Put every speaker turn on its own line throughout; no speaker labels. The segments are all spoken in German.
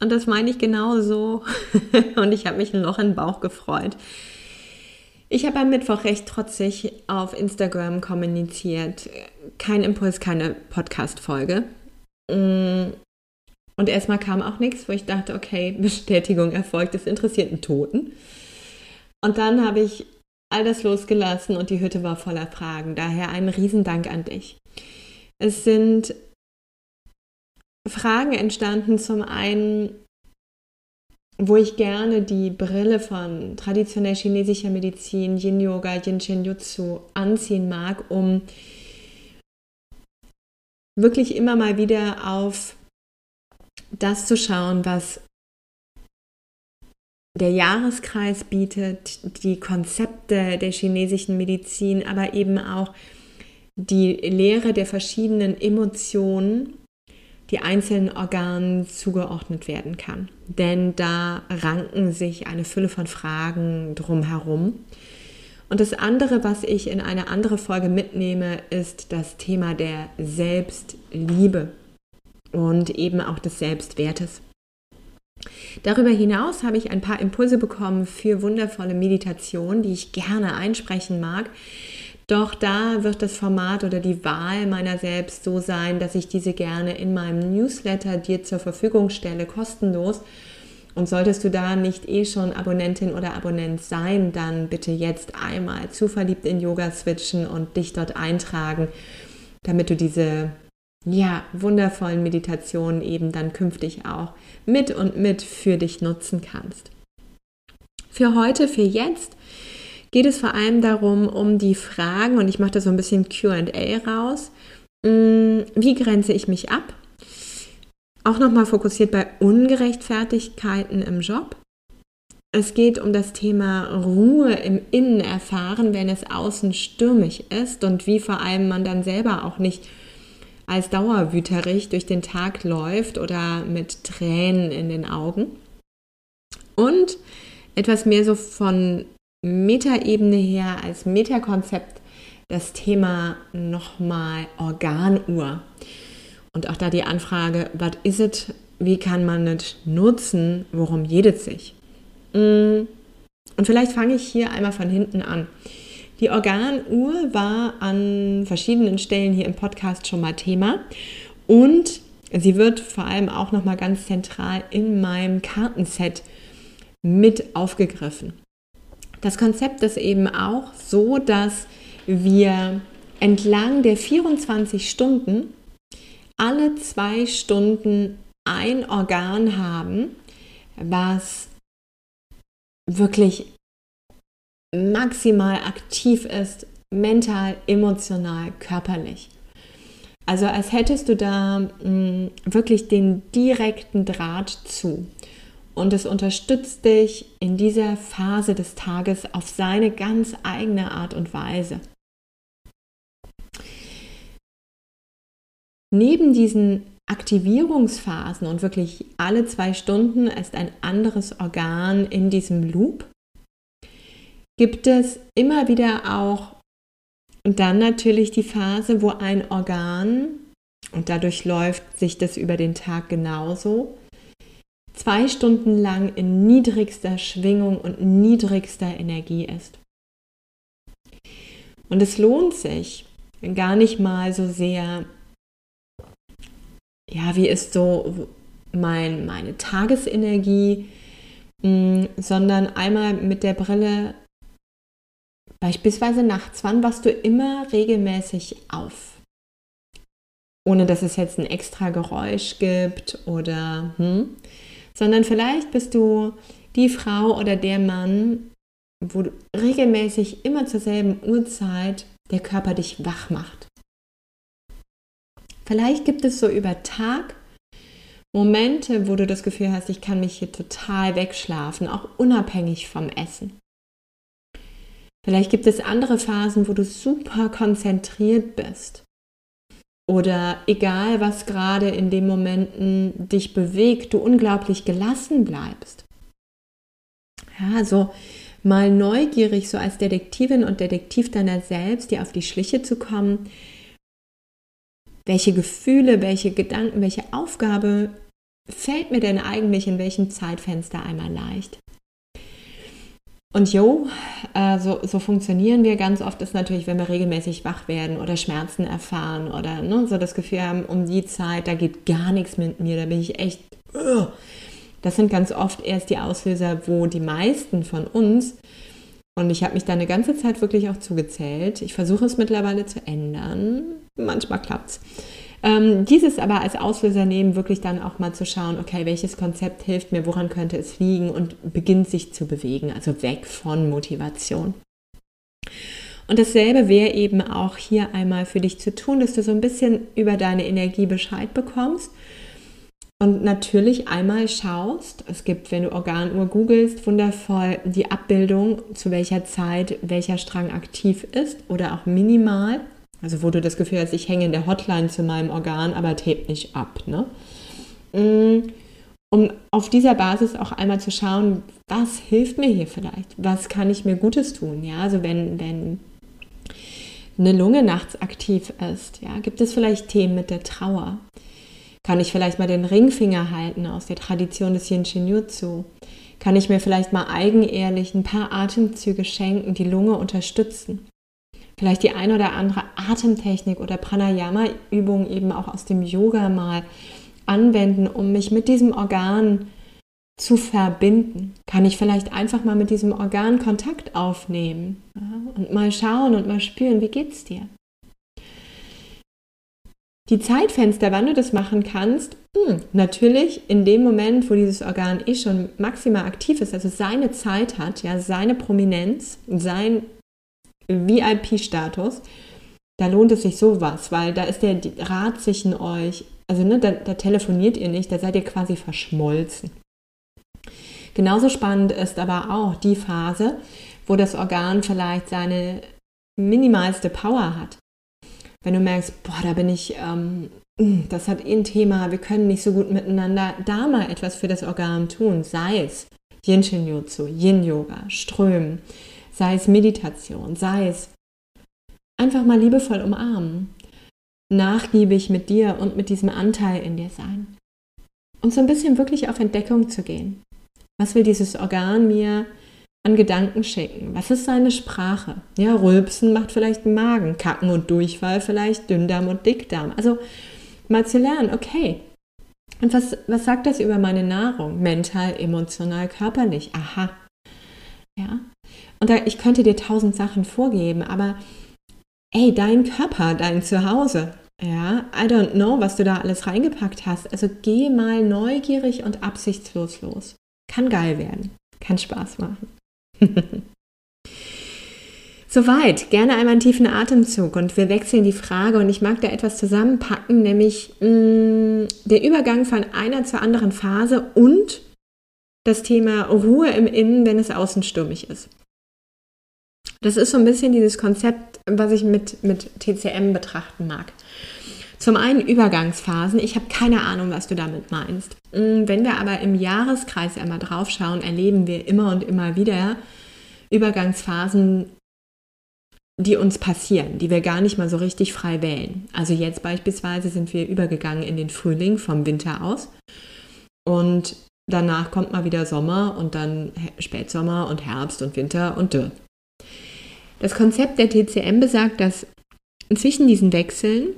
Und das meine ich genau so. und ich habe mich ein Loch in den Bauch gefreut. Ich habe am Mittwoch recht trotzig auf Instagram kommuniziert. Kein Impuls, keine Podcast-Folge. Mm. Und erstmal kam auch nichts, wo ich dachte, okay, Bestätigung erfolgt, das interessiert einen Toten. Und dann habe ich all das losgelassen und die Hütte war voller Fragen. Daher einen Riesendank an dich. Es sind Fragen entstanden. Zum einen, wo ich gerne die Brille von traditionell chinesischer Medizin, Yin Yoga, Yin Shin Jutsu anziehen mag, um wirklich immer mal wieder auf das zu schauen, was der Jahreskreis bietet, die Konzepte der chinesischen Medizin, aber eben auch die Lehre der verschiedenen Emotionen die einzelnen Organen zugeordnet werden kann. Denn da ranken sich eine Fülle von Fragen drumherum. Und das andere, was ich in eine andere Folge mitnehme, ist das Thema der Selbstliebe und eben auch des Selbstwertes. Darüber hinaus habe ich ein paar Impulse bekommen für wundervolle Meditationen, die ich gerne einsprechen mag, doch da wird das Format oder die Wahl meiner selbst so sein, dass ich diese gerne in meinem Newsletter dir zur Verfügung stelle, kostenlos. Und solltest du da nicht eh schon Abonnentin oder Abonnent sein, dann bitte jetzt einmal zu verliebt in Yoga switchen und dich dort eintragen, damit du diese ja, wundervollen Meditationen eben dann künftig auch mit und mit für dich nutzen kannst. Für heute, für jetzt geht es vor allem darum, um die Fragen, und ich mache da so ein bisschen QA raus. Mm, wie grenze ich mich ab? Auch nochmal fokussiert bei Ungerechtfertigkeiten im Job. Es geht um das Thema Ruhe im Innen erfahren, wenn es außen stürmig ist und wie vor allem man dann selber auch nicht als Dauerwüterich durch den Tag läuft oder mit Tränen in den Augen. Und etwas mehr so von Metaebene her, als Metakonzept das Thema nochmal Organuhr. Und auch da die Anfrage, was ist es, wie kann man es nutzen, worum jedet sich? Mm. Und vielleicht fange ich hier einmal von hinten an. Die Organuhr war an verschiedenen Stellen hier im Podcast schon mal Thema und sie wird vor allem auch nochmal ganz zentral in meinem Kartenset mit aufgegriffen. Das Konzept ist eben auch so, dass wir entlang der 24 Stunden alle zwei Stunden ein Organ haben, was wirklich maximal aktiv ist, mental, emotional, körperlich. Also als hättest du da mh, mm, wirklich den direkten Draht zu und es unterstützt dich in dieser Phase des Tages auf seine ganz eigene Art und Weise. Neben diesen Aktivierungsphasen und wirklich alle zwei Stunden ist ein anderes Organ in diesem Loop, gibt es immer wieder auch und dann natürlich die Phase, wo ein Organ, und dadurch läuft sich das über den Tag genauso, zwei Stunden lang in niedrigster Schwingung und niedrigster Energie ist. Und es lohnt sich gar nicht mal so sehr, ja, wie ist so mein, meine Tagesenergie, mm, sondern einmal mit der Brille, beispielsweise nachts, wann wachst du immer regelmäßig auf? Ohne dass es jetzt ein extra Geräusch gibt oder hm, sondern vielleicht bist du die Frau oder der Mann, wo regelmäßig immer zur selben Uhrzeit der Körper dich wach macht. Vielleicht gibt es so über Tag Momente, wo du das Gefühl hast, ich kann mich hier total wegschlafen, auch unabhängig vom Essen. Vielleicht gibt es andere Phasen, wo du super konzentriert bist. Oder egal, was gerade in den Momenten dich bewegt, du unglaublich gelassen bleibst. Ja, so mal neugierig, so als Detektivin und Detektiv deiner selbst, dir auf die Schliche zu kommen, welche Gefühle, welche Gedanken, welche Aufgabe fällt mir denn eigentlich in welchem Zeitfenster einmal leicht? Und jo, äh, so, so, funktionieren wir ganz oft, ist natürlich, wenn wir regelmäßig wach werden oder Schmerzen erfahren oder ne, so das Gefühl haben, um die Zeit, da geht gar nichts mit mir, da bin ich echt. Uh. Das sind ganz oft erst die Auslöser, wo die meisten von uns, und ich habe mich da eine ganze Zeit wirklich auch zugezählt, ich versuche es mittlerweile zu ändern, manchmal klappt es. Ähm, dieses aber als Auslöser nehmen, wirklich dann auch mal zu schauen, okay, welches Konzept hilft mir, woran könnte es liegen und beginnt sich zu bewegen, also weg von Motivation. Und dasselbe wäre eben auch hier einmal für dich zu tun, dass du so ein bisschen über deine Energie Bescheid bekommst und natürlich einmal schaust, es gibt, wenn du Organuhr googelst, wundervoll die Abbildung, zu welcher Zeit welcher Strang aktiv ist oder auch minimal. Also wo du das Gefühl hast, ich hänge in der Hotline zu meinem Organ, aber tape nicht ab. Ne? Mm, um auf dieser Basis auch einmal zu schauen, was hilft mir hier vielleicht? Was kann ich mir Gutes tun? Ja, also wenn, wenn eine Lunge nachts aktiv ist, ja, gibt es vielleicht Themen mit der Trauer? Kann ich vielleicht mal den Ringfinger halten aus der Tradition des Yin Shin Jutsu? Kann ich mir vielleicht mal eigenehrlich ein paar Atemzüge schenken, die Lunge unterstützen? Vielleicht die ein oder andere Atemtechnik oder Pranayama-Übung eben auch aus dem Yoga mal anwenden, um mich mit diesem Organ zu verbinden? Kann ich vielleicht einfach mal mit diesem Organ Kontakt aufnehmen und mal schauen und mal spüren, wie geht's dir? Die Zeitfenster, wann du das machen kannst, hm, natürlich in dem Moment, wo dieses Organ eh schon maximal aktiv ist, also seine Zeit hat, ja, seine Prominenz, sein VIP-Status, da lohnt es sich sowas, weil da ist der Rat zwischen euch, also ne, da, da telefoniert ihr nicht, da seid ihr quasi verschmolzen. Genauso spannend ist aber auch die Phase, wo das Organ vielleicht seine minimalste Power hat. Wenn du merkst, boah, da bin ich, ähm, das hat eh ein Thema, wir können nicht so gut miteinander, da mal etwas für das Organ tun, sei es Yin Shin Jutsu, Yin Yoga, Strömen, sei es Meditation, sei es einfach mal liebevoll umarmen, nachgiebig mit dir und mit diesem Anteil in dir sein. Und so ein bisschen wirklich auf Entdeckung zu gehen. Was will dieses Organ mir an Gedanken schicken? Was ist seine Sprache? Ja, Rülpsen macht vielleicht Magen, Kacken und Durchfall vielleicht Dünndarm und Dickdarm. Also mal zu lernen, okay. Und was, was sagt das über meine Nahrung? Mental, emotional, körperlich. Aha. Und da, ich könnte dir tausend Sachen vorgeben, aber ey, dein Körper, dein Zuhause, ja, I don't know, was du da alles reingepackt hast. Also geh mal neugierig und absichtslos los. Kann geil werden. Kann Spaß machen. Soweit, gerne einmal einen tiefen Atemzug und wir wechseln die Frage und ich mag da etwas zusammenpacken, nämlich mh, mm, der Übergang von einer zur anderen Phase und das Thema Ruhe im Innen, wenn es außen stürmig ist. Das ist so ein bisschen dieses Konzept, was ich mit, mit TCM betrachten mag. Zum einen Übergangsphasen. Ich habe keine Ahnung, was du damit meinst. Mm, wenn wir aber im Jahreskreis einmal drauf schauen, erleben wir immer und immer wieder Übergangsphasen, die uns passieren, die wir gar nicht mal so richtig frei wählen. Also jetzt beispielsweise sind wir übergegangen in den Frühling vom Winter aus und danach kommt mal wieder Sommer und dann Spätsommer und Herbst und Winter und Dürr. Das Konzept der TCM besagt, dass zwischen diesen Wechseln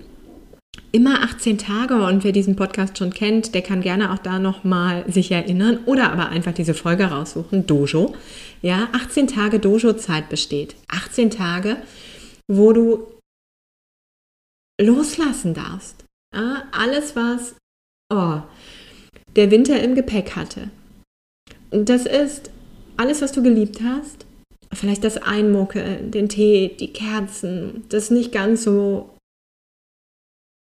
immer 18 Tage und wer diesen Podcast schon kennt, der kann gerne auch da nochmal sich erinnern oder aber einfach diese Folge raussuchen, Dojo. Ja, 18 Tage Dojo-Zeit besteht. 18 Tage, wo du loslassen darfst. Ja, alles, was oh, der Winter im Gepäck hatte. Das ist alles, was du geliebt hast, vielleicht das Einmucke, den Tee, die Kerzen, das nicht ganz so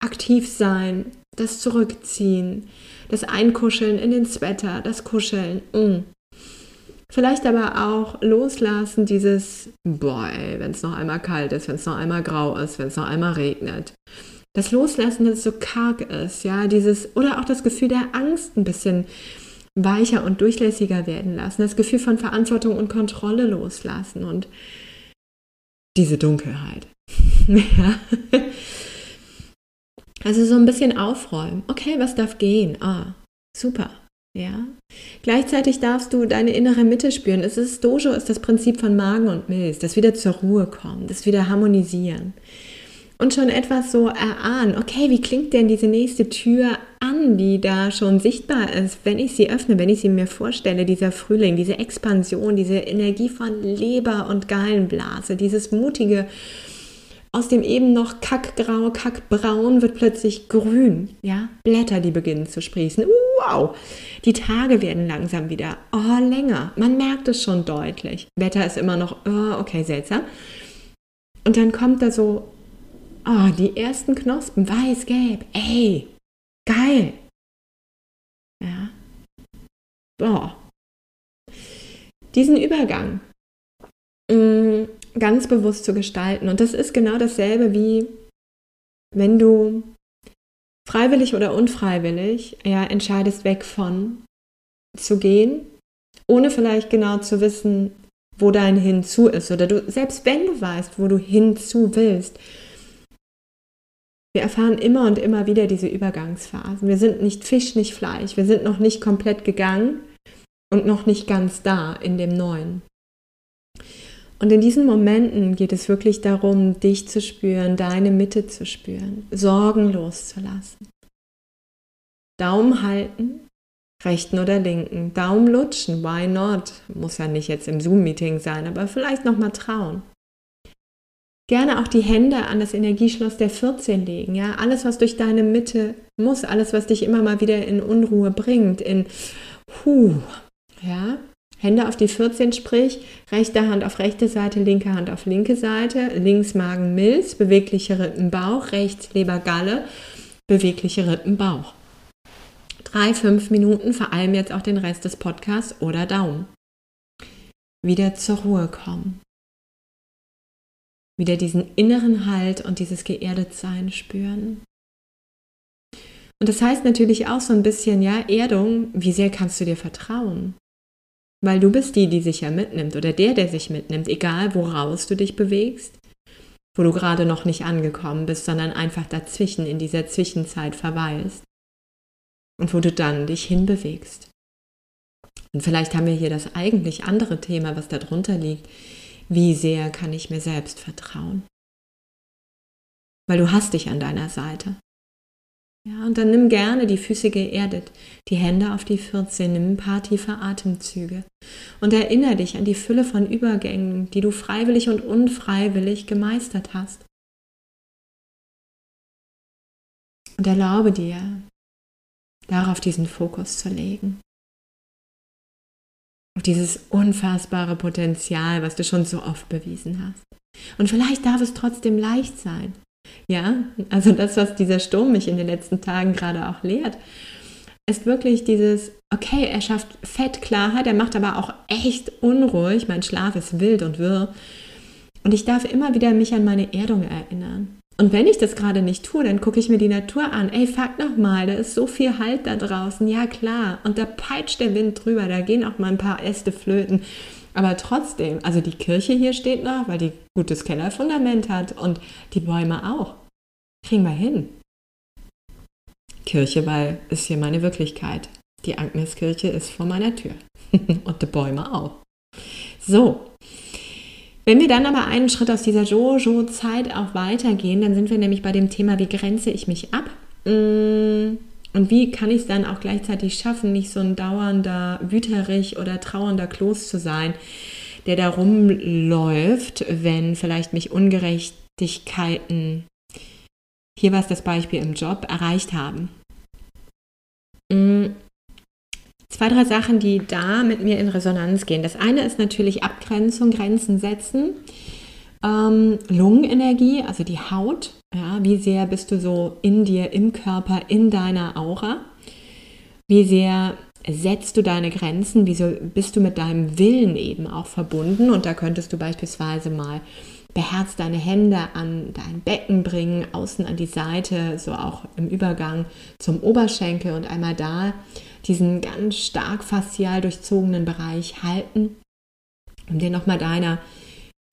aktiv sein, das Zurückziehen, das Einkuscheln in den Sweater, das Kuscheln. Mm. Vielleicht aber auch loslassen, dieses, boah, wenn es noch einmal kalt ist, wenn es noch einmal grau ist, wenn es noch einmal regnet. Das Loslassen, dass es so karg ist, ja, dieses, oder auch das Gefühl der Angst ein bisschen weicher und durchlässiger werden lassen, das Gefühl von Verantwortung und Kontrolle loslassen und diese Dunkelheit. ja. Also so ein bisschen aufräumen. Okay, was darf gehen? Ah, super. Ja. Gleichzeitig darfst du deine innere Mitte spüren. Es ist Dojo ist das Prinzip von Magen und Milz, das wieder zur Ruhe kommen, das wieder harmonisieren. Und schon etwas so erahnen, okay, wie klingt denn diese nächste Tür an, die da schon sichtbar ist, wenn ich sie öffne, wenn ich sie mir vorstelle, dieser Frühling, diese Expansion, diese Energie von Leber und Gallenblase, dieses mutige, aus dem eben noch kackgrau, kackbraun wird plötzlich grün, ja, Blätter, die beginnen zu sprießen. Wow, die Tage werden langsam wieder, oh, länger. Man merkt es schon deutlich. Wetter ist immer noch, oh, okay, seltsam. Und dann kommt da so, oh, die ersten Knospen, weiß, gelb, ey, geil. Ja. Boah. Diesen Übergang, mm, ganz bewusst zu gestalten. Und das ist genau dasselbe wie wenn du freiwillig oder unfreiwillig ja, entscheidest, weg von zu gehen, ohne vielleicht genau zu wissen, wo dein Hinzu ist. Oder du, selbst wenn du weißt, wo du hinzu willst, wir erfahren immer und immer wieder diese Übergangsphasen. Wir sind nicht Fisch, nicht Fleisch. Wir sind noch nicht komplett gegangen und noch nicht ganz da in dem Neuen. Und in diesen Momenten geht es wirklich darum, dich zu spüren, deine Mitte zu spüren, Sorgen loszulassen. Daumen halten, rechten oder linken, Daumen lutschen, why not? Muss ja nicht jetzt im Zoom-Meeting sein, aber vielleicht nochmal trauen. Gerne auch die Hände an das Energieschloss der 14 legen, ja, alles was durch deine Mitte muss, alles was dich immer mal wieder in Unruhe bringt, in Huh, ja, Hände auf die 14, sprich rechte Hand auf rechte Seite, linke Hand auf linke Seite, links Magen, Milz, bewegliche Rippen, Bauch, rechts Leber, Galle, bewegliche Rippen, Bauch. Drei, fünf Minuten, vor allem jetzt auch den Rest des Podcasts oder Daumen. Wieder zur Ruhe kommen. Wieder diesen inneren Halt und dieses Geerdetsein spüren. Und das heißt natürlich auch so ein bisschen, ja, Erdung, wie sehr kannst du dir vertrauen? Weil du bist die, die sich ja mitnimmt oder der, der sich mitnimmt, egal woraus du dich bewegst, wo du gerade noch nicht angekommen bist, sondern einfach dazwischen in dieser Zwischenzeit verweilst und wo du dann dich hinbewegst. Und vielleicht haben wir hier das eigentlich andere Thema, was darunter liegt. Wie sehr kann ich mir selbst vertrauen? Weil du hast dich an deiner Seite. Ja, und dann nimm gerne die Füße geerdet, die Hände auf die 14, nimm ein paar tiefe Atemzüge und erinnere dich an die Fülle von Übergängen, die du freiwillig und unfreiwillig gemeistert hast. Und erlaube dir, darauf diesen Fokus zu legen. Auf dieses unfassbare Potenzial, was du schon so oft bewiesen hast. Und vielleicht darf es trotzdem leicht sein. Ja, also das, was dieser Sturm mich in den letzten Tagen gerade auch lehrt, ist wirklich dieses, okay, er schafft Fettklarheit, er macht aber auch echt unruhig, mein Schlaf ist wild und wirr. Und ich darf immer wieder mich an meine Erdung erinnern. Und wenn ich das gerade nicht tue, dann gucke ich mir die Natur an. Ey, fuck nochmal, da ist so viel Halt da draußen. Ja, klar. Und da peitscht der Wind drüber, da gehen auch mal ein paar Äste flöten. Aber trotzdem, also die Kirche hier steht noch, weil die gutes Kellerfundament hat und die Bäume auch. Kriegen wir hin. Kirche, weil ist hier meine Wirklichkeit. Die Agneskirche ist vor meiner Tür. und die Bäume auch. So. Wenn wir dann aber einen Schritt aus dieser Jojo-Zeit auch weitergehen, dann sind wir nämlich bei dem Thema, wie grenze ich mich ab? Mmh und wie kann ich es dann auch gleichzeitig schaffen, nicht so ein dauernder Wüterich oder trauernder Kloß zu sein, der da rumläuft, wenn vielleicht mich Ungerechtigkeiten, hier war es das Beispiel im Job, erreicht haben. Zwei, drei Sachen, die da mit mir in Resonanz gehen. Das eine ist natürlich Abgrenzung, Grenzen setzen. Ähm, Lungenenergie, also die Haut, Ja, wie sehr bist du so in dir, im Körper, in deiner Aura? Wie sehr setzt du deine Grenzen? Wieso bist du mit deinem Willen eben auch verbunden? Und da könntest du beispielsweise mal beherzt deine Hände an dein Becken bringen, außen an die Seite, so auch im Übergang zum Oberschenkel und einmal da diesen ganz stark faszial durchzogenen Bereich halten, um dir nochmal deiner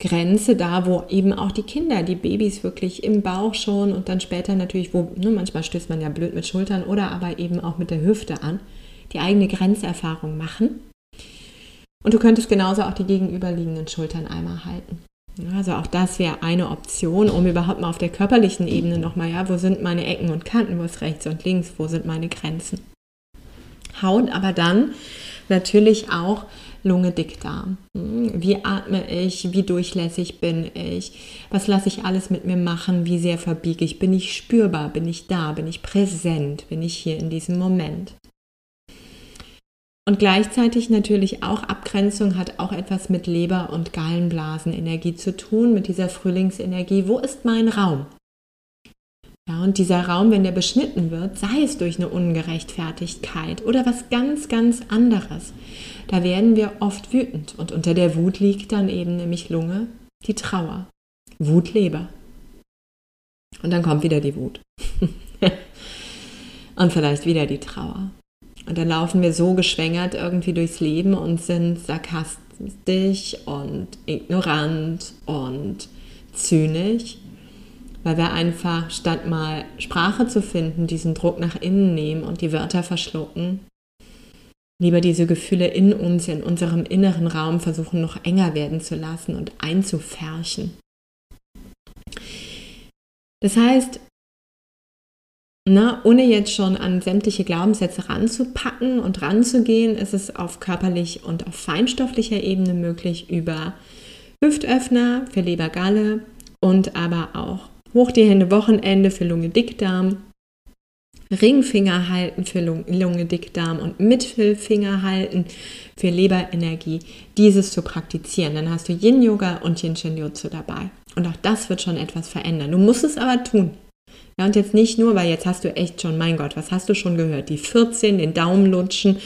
Grenze da, wo eben auch die Kinder, die Babys wirklich im Bauch schon und dann später natürlich, wo ne, manchmal stößt man ja blöd mit Schultern oder aber eben auch mit der Hüfte an, die eigene Grenzerfahrung machen. Und du könntest genauso auch die gegenüberliegenden Schultern einmal halten. Also auch das wäre eine Option, um überhaupt mal auf der körperlichen Ebene nochmal, ja, wo sind meine Ecken und Kanten, wo ist rechts und links, wo sind meine Grenzen. Haut aber dann natürlich auch Lunge, Dickdarm. Hm, wie atme ich? Wie durchlässig bin ich? Was lasse ich alles mit mir machen? Wie sehr verbiege ich? Bin ich spürbar? Bin ich da? Bin ich präsent? Bin ich hier in diesem Moment? Und gleichzeitig natürlich auch Abgrenzung hat auch etwas mit Leber- und Gallenblasenenergie zu tun, mit dieser Frühlingsenergie. Wo ist mein Raum? Ja, und dieser Raum, wenn der beschnitten wird, sei es durch eine Ungerechtfertigkeit oder was ganz, ganz anderes, da werden wir oft wütend. Und unter der Wut liegt dann eben nämlich Lunge, die Trauer. Wut, Leber. Und dann kommt wieder die Wut. und vielleicht wieder die Trauer. Und dann laufen wir so geschwängert irgendwie durchs Leben und sind sarkastisch und ignorant und zynisch, weil wir einfach statt mal Sprache zu finden, diesen Druck nach innen nehmen und die Wörter verschlucken, lieber diese Gefühle in uns, in unserem inneren Raum versuchen noch enger werden zu lassen und einzufärchen. Das heißt, na, ohne jetzt schon an sämtliche Glaubenssätze ranzupacken und ranzugehen, ist es auf körperlich und auf feinstofflicher Ebene möglich über Hüftöffner für Lebergalle und aber auch hoch die Hände Wochenende für Lunge Dickdarm, Ringfinger halten für Lunge Dickdarm und Mittelfinger halten für Leberenergie, dieses zu praktizieren. Dann hast du Yin Yoga und Yin Shin Jutsu dabei. Und auch das wird schon etwas verändern. Du musst es aber tun. Ja, und jetzt nicht nur, weil jetzt hast du echt schon, mein Gott, was hast du schon gehört? Die 14, den Daumen lutschen,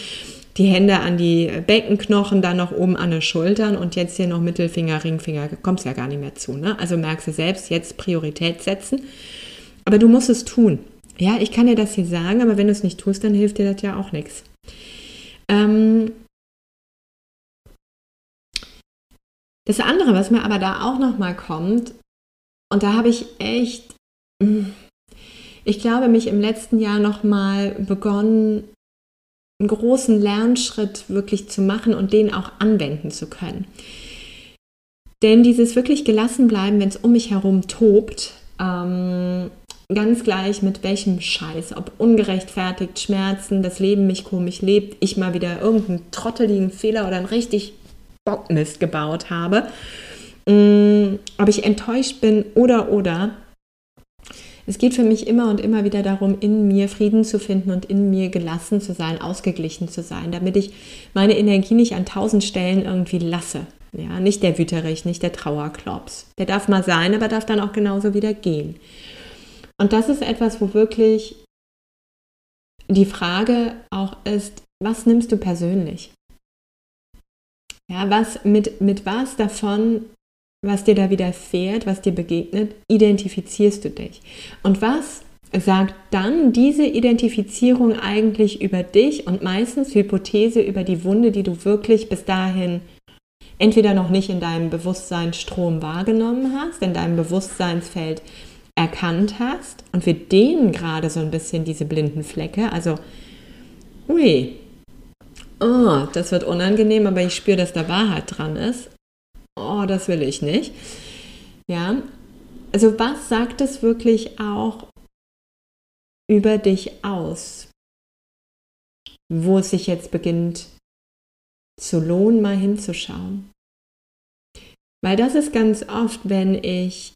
die Hände an die Beckenknochen, dann noch oben an den Schultern und jetzt hier noch Mittelfinger, Ringfinger, kommst ja gar nicht mehr zu. Ne? Also merkst du selbst, jetzt Priorität setzen. Aber du musst es tun. Ja, ich kann dir das hier sagen, aber wenn du es nicht tust, dann hilft dir das ja auch nichts. Ähm das andere, was mir aber da auch nochmal kommt, und da habe ich echt ich glaube, mich im letzten Jahr nochmal begonnen, einen großen Lernschritt wirklich zu machen und den auch anwenden zu können. Denn dieses wirklich gelassen bleiben, wenn es um mich herum tobt, ähm, ganz gleich mit welchem Scheiß, ob ungerechtfertigt, Schmerzen, das Leben mich komisch lebt, ich mal wieder irgendeinen trotteligen Fehler oder einen richtig Bockmist gebaut habe, ähm, ob ich enttäuscht bin oder oder, es geht für mich immer und immer wieder darum, in mir Frieden zu finden und in mir gelassen zu sein, ausgeglichen zu sein, damit ich meine Energie nicht an tausend Stellen irgendwie lasse. Ja, nicht der Wüterich, nicht der Trauerklops. Der darf mal sein, aber darf dann auch genauso wieder gehen. Und das ist etwas, wo wirklich die Frage auch ist, was nimmst du persönlich? Ja, was mit, mit was davon was dir da widerfährt, was dir begegnet, identifizierst du dich. Und was sagt dann diese Identifizierung eigentlich über dich und meistens Hypothese über die Wunde, die du wirklich bis dahin entweder noch nicht in deinem Bewusstseinsstrom wahrgenommen hast, in deinem Bewusstseinsfeld erkannt hast und wir dehnen gerade so ein bisschen diese blinden Flecke, also ui, oh, das wird unangenehm, aber ich spüre, dass da Wahrheit dran ist oh, das will ich nicht. Ja, also was sagt es wirklich auch über dich aus, wo es sich jetzt beginnt zu lohnen, mal hinzuschauen? Weil das ist ganz oft, wenn ich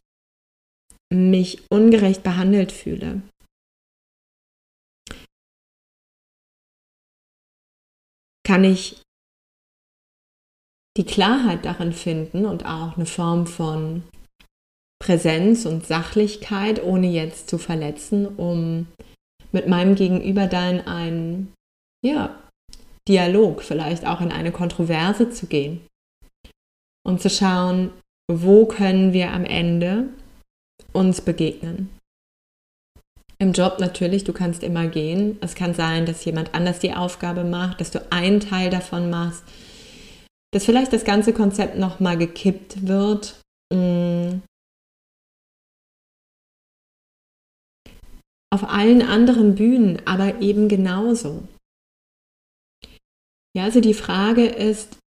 mich ungerecht behandelt fühle. Kann ich die Klarheit darin finden und auch eine Form von Präsenz und Sachlichkeit, ohne jetzt zu verletzen, um mit meinem Gegenüber dann einen ja, Dialog, vielleicht auch in eine Kontroverse zu gehen und zu schauen, wo können wir am Ende uns begegnen. Im Job natürlich, du kannst immer gehen. Es kann sein, dass jemand anders die Aufgabe macht, dass du einen Teil davon machst, dass vielleicht das ganze Konzept nochmal gekippt wird. Mm. Auf allen anderen Bühnen aber eben genauso. Ja, also die Frage ist,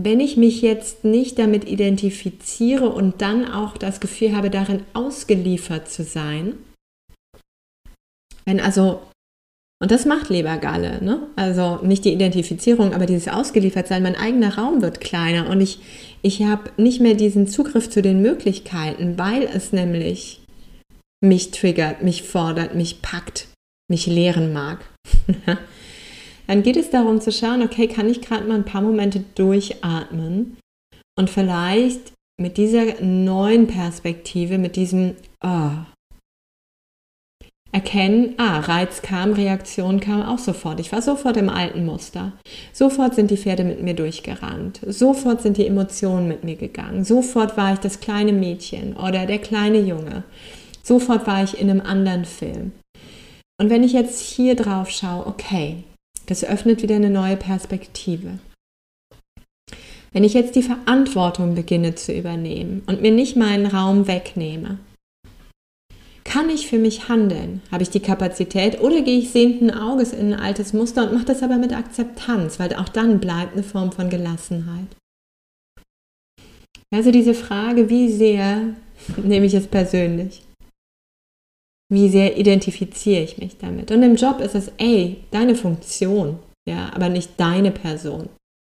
wenn ich mich jetzt nicht damit identifiziere und dann auch das Gefühl habe, darin ausgeliefert zu sein, wenn also, und das macht Lebergalle, ne? also nicht die Identifizierung, aber dieses Ausgeliefertsein, mein eigener Raum wird kleiner und ich, ich habe nicht mehr diesen Zugriff zu den Möglichkeiten, weil es nämlich mich triggert, mich fordert, mich packt, mich lehren mag. dann geht es darum zu schauen, okay, kann ich gerade mal ein paar Momente durchatmen und vielleicht mit dieser neuen Perspektive, mit diesem oh, erkennen, ah, Reiz kam, Reaktion kam auch sofort. Ich war sofort im alten Muster. Sofort sind die Pferde mit mir durchgerannt. Sofort sind die Emotionen mit mir gegangen. Sofort war ich das kleine Mädchen oder der kleine Junge. Sofort war ich in einem anderen Film. Und wenn ich jetzt hier drauf schaue, okay, das öffnet wieder eine neue Perspektive. Wenn ich jetzt die Verantwortung beginne zu übernehmen und mir nicht meinen Raum wegnehme, kann ich für mich handeln? Habe ich die Kapazität oder gehe ich sehenden Auges in ein altes Muster und mache das aber mit Akzeptanz, weil auch dann bleibt eine Form von Gelassenheit. Also diese Frage, wie sehr nehme ich es persönlich? Wie sehr identifiziere ich mich damit? Und im Job ist es, ey, deine Funktion, ja, aber nicht deine Person.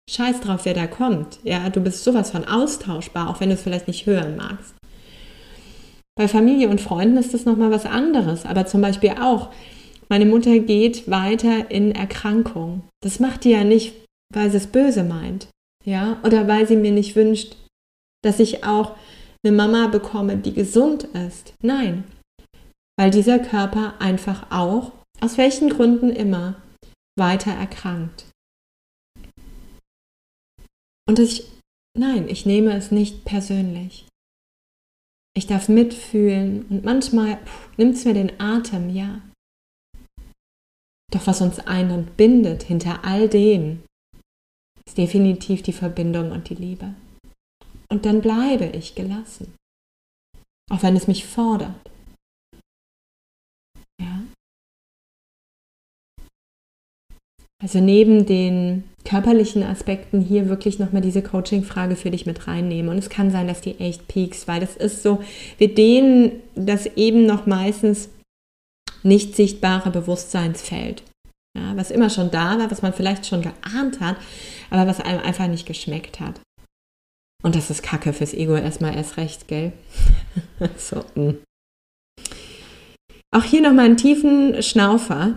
Scheiß drauf, wer da kommt. Ja, du bist sowas von austauschbar, auch wenn du es vielleicht nicht hören magst. Bei Familie und Freunden ist das nochmal was anderes, aber zum Beispiel auch, meine Mutter geht weiter in Erkrankung. Das macht die ja nicht, weil sie es böse meint, ja, oder weil sie mir nicht wünscht, dass ich auch eine Mama bekomme, die gesund ist. Nein, weil dieser Körper einfach auch, aus welchen Gründen immer, weiter erkrankt. Und ich, nein, ich nehme es nicht persönlich. Ich darf mitfühlen und manchmal nimmt es mir den Atem, ja. Doch was uns ein und bindet hinter all dem, ist definitiv die Verbindung und die Liebe. Und dann bleibe ich gelassen, auch wenn es mich fordert. Also neben den körperlichen Aspekten hier wirklich nochmal diese Coaching-Frage für dich mit reinnehmen. Und es kann sein, dass die echt piekst, weil das ist so, wir dehnen das eben noch meistens nicht sichtbare Bewusstseinsfeld. Ja, was immer schon da war, was man vielleicht schon geahnt hat, aber was einem einfach nicht geschmeckt hat. Und das ist Kacke fürs Ego erstmal erst recht, gell? so. Mh. Hm. Auch hier nochmal einen tiefen Schnaufer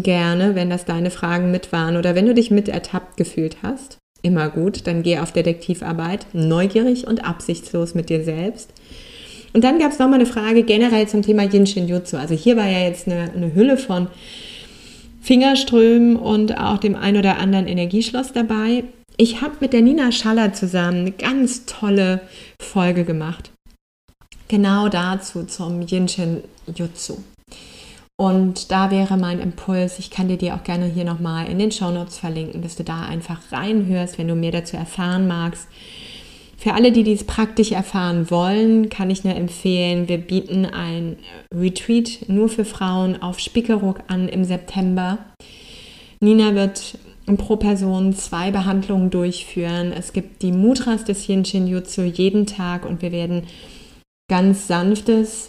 gerne, wenn das deine Fragen mit waren oder wenn du dich mit ertappt gefühlt hast. Immer gut, dann geh auf Detektivarbeit, neugierig und absichtslos mit dir selbst. Und dann gab es nochmal eine Frage generell zum Thema Yin Shin Jutsu. Also hier war ja jetzt eine, eine Hülle von Fingerströmen und auch dem ein oder anderen Energieschloss dabei. Ich habe mit der Nina Schaller zusammen eine ganz tolle Folge gemacht. Genau dazu zum Yin Shin Jutsu. Und da wäre mein Impuls, ich kann dir die auch gerne hier nochmal in den Shownotes verlinken, dass du da einfach reinhörst, wenn du mehr dazu erfahren magst. Für alle, die dies praktisch erfahren wollen, kann ich nur empfehlen, wir bieten ein Retreat nur für Frauen auf Spiekeroog an im September. Nina wird pro Person zwei Behandlungen durchführen. Es gibt die Mudras des Yin Shin Jutsu jeden Tag und wir werden ganz sanftes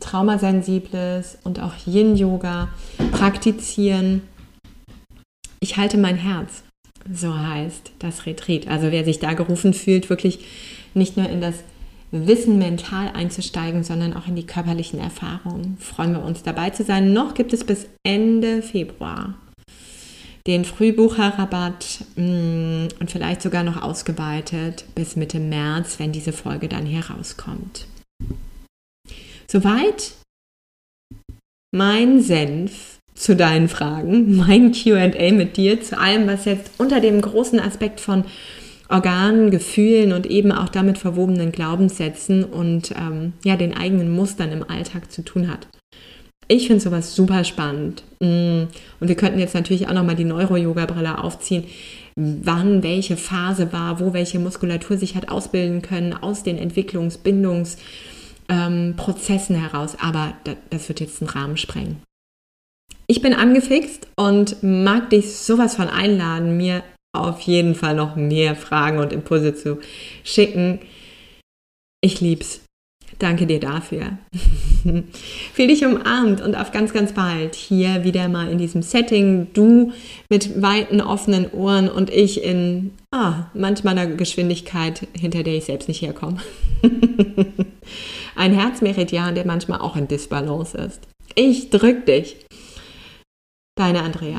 traumasensibles und auch Yin-Yoga praktizieren. Ich halte mein Herz, so heißt das Retreat. Also wer sich da gerufen fühlt, wirklich nicht nur in das Wissen mental einzusteigen, sondern auch in die körperlichen Erfahrungen. Freuen wir uns dabei zu sein. Noch gibt es bis Ende Februar den Frühbucherrabatt mm, und vielleicht sogar noch ausgeweitet bis Mitte März, wenn diese Folge dann herauskommt. Soweit mein Senf zu deinen Fragen, mein QA mit dir, zu allem, was jetzt unter dem großen Aspekt von Organen, Gefühlen und eben auch damit verwobenen Glaubenssätzen und ähm, ja, den eigenen Mustern im Alltag zu tun hat. Ich finde sowas super spannend. Mm. Und wir könnten jetzt natürlich auch nochmal die Neuro-Yoga-Brille aufziehen, wann welche Phase war, wo welche Muskulatur sich hat ausbilden können aus den Entwicklungs-, Bindungsprozessen ähm, heraus. Aber das wird jetzt einen Rahmen sprengen. Ich bin angefixt und mag dich sowas von einladen, mir auf jeden Fall noch mehr Fragen und Impulse zu schicken. Ich lieb's. Danke dir dafür. Fühl dich umarmt und auf ganz, ganz bald hier wieder mal in diesem Setting. Du mit weiten, offenen Ohren und ich in ah, manchmal einer Geschwindigkeit, hinter der ich selbst nicht herkomme. Ein Herzmeridian, der manchmal auch in Disbalance ist. Ich drück dich. Deine Andrea.